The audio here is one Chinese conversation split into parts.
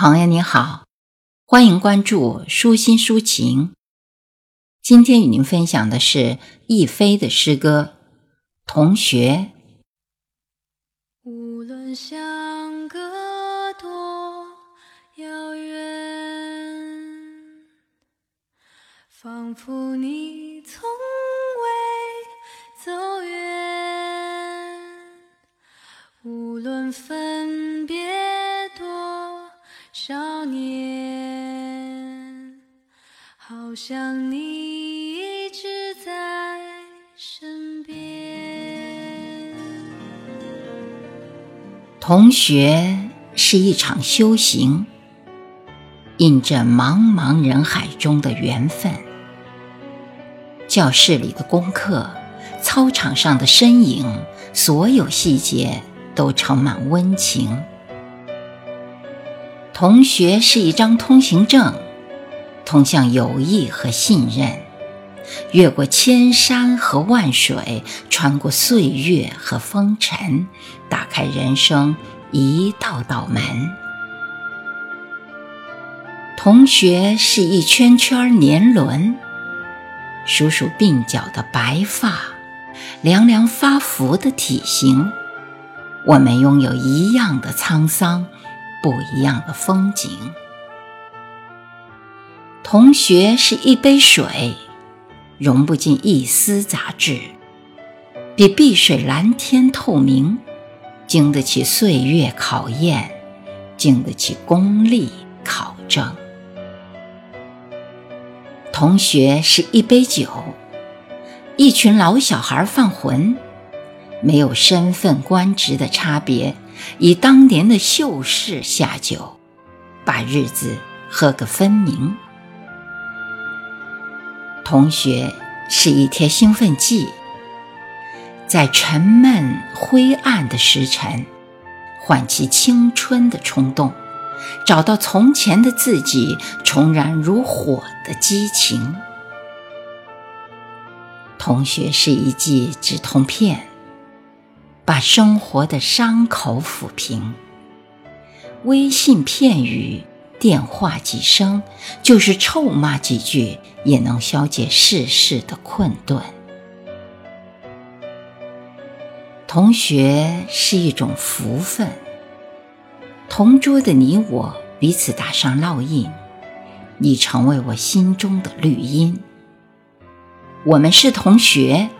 朋友你好，欢迎关注舒心抒情。今天与您分享的是亦菲的诗歌《同学》。无论相隔多遥远，仿佛你从少年，好像你一直在身边。同学是一场修行，印着茫茫人海中的缘分。教室里的功课，操场上的身影，所有细节都盛满温情。同学是一张通行证，通向友谊和信任，越过千山和万水，穿过岁月和风尘，打开人生一道道门。同学是一圈圈年轮，数数鬓角的白发，量量发福的体型，我们拥有一样的沧桑。不一样的风景。同学是一杯水，融不进一丝杂质，比碧水蓝天透明，经得起岁月考验，经得起功利考证。同学是一杯酒，一群老小孩犯浑，没有身份官职的差别。以当年的秀士下酒，把日子喝个分明。同学是一贴兴奋剂，在沉闷灰暗的时辰，唤起青春的冲动，找到从前的自己，重燃如火的激情。同学是一剂止痛片。把生活的伤口抚平，微信片语、电话几声，就是臭骂几句，也能消解世事的困顿。同学是一种福分，同桌的你我彼此打上烙印，你成为我心中的绿荫。我们是同学。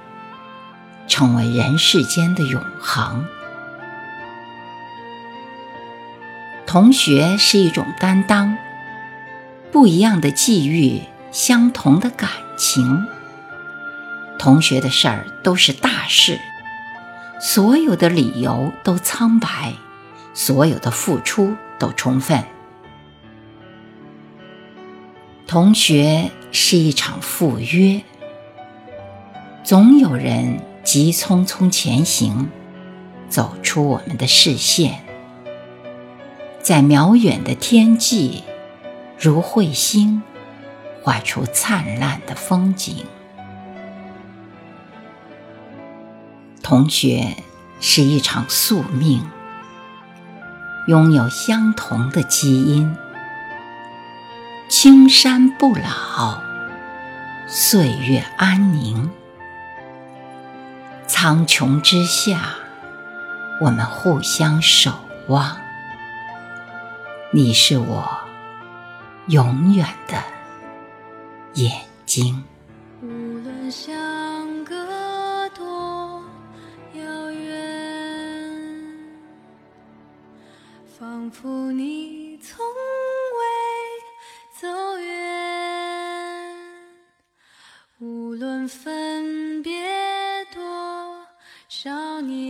成为人世间的永恒。同学是一种担当，不一样的际遇，相同的感情。同学的事儿都是大事，所有的理由都苍白，所有的付出都充分。同学是一场赴约，总有人。急匆匆前行，走出我们的视线，在渺远的天际，如彗星，画出灿烂的风景。同学是一场宿命，拥有相同的基因，青山不老，岁月安宁。苍穹之下，我们互相守望。你是我永远的眼睛。无论相隔多遥远，仿佛你从少年，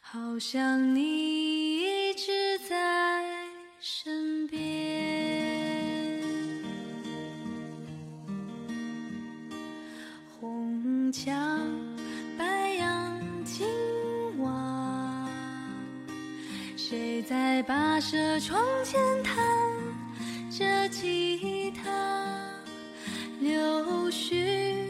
好像你一直在身边。红墙白杨青瓦，谁在跋涉窗前弹着吉他？柳絮。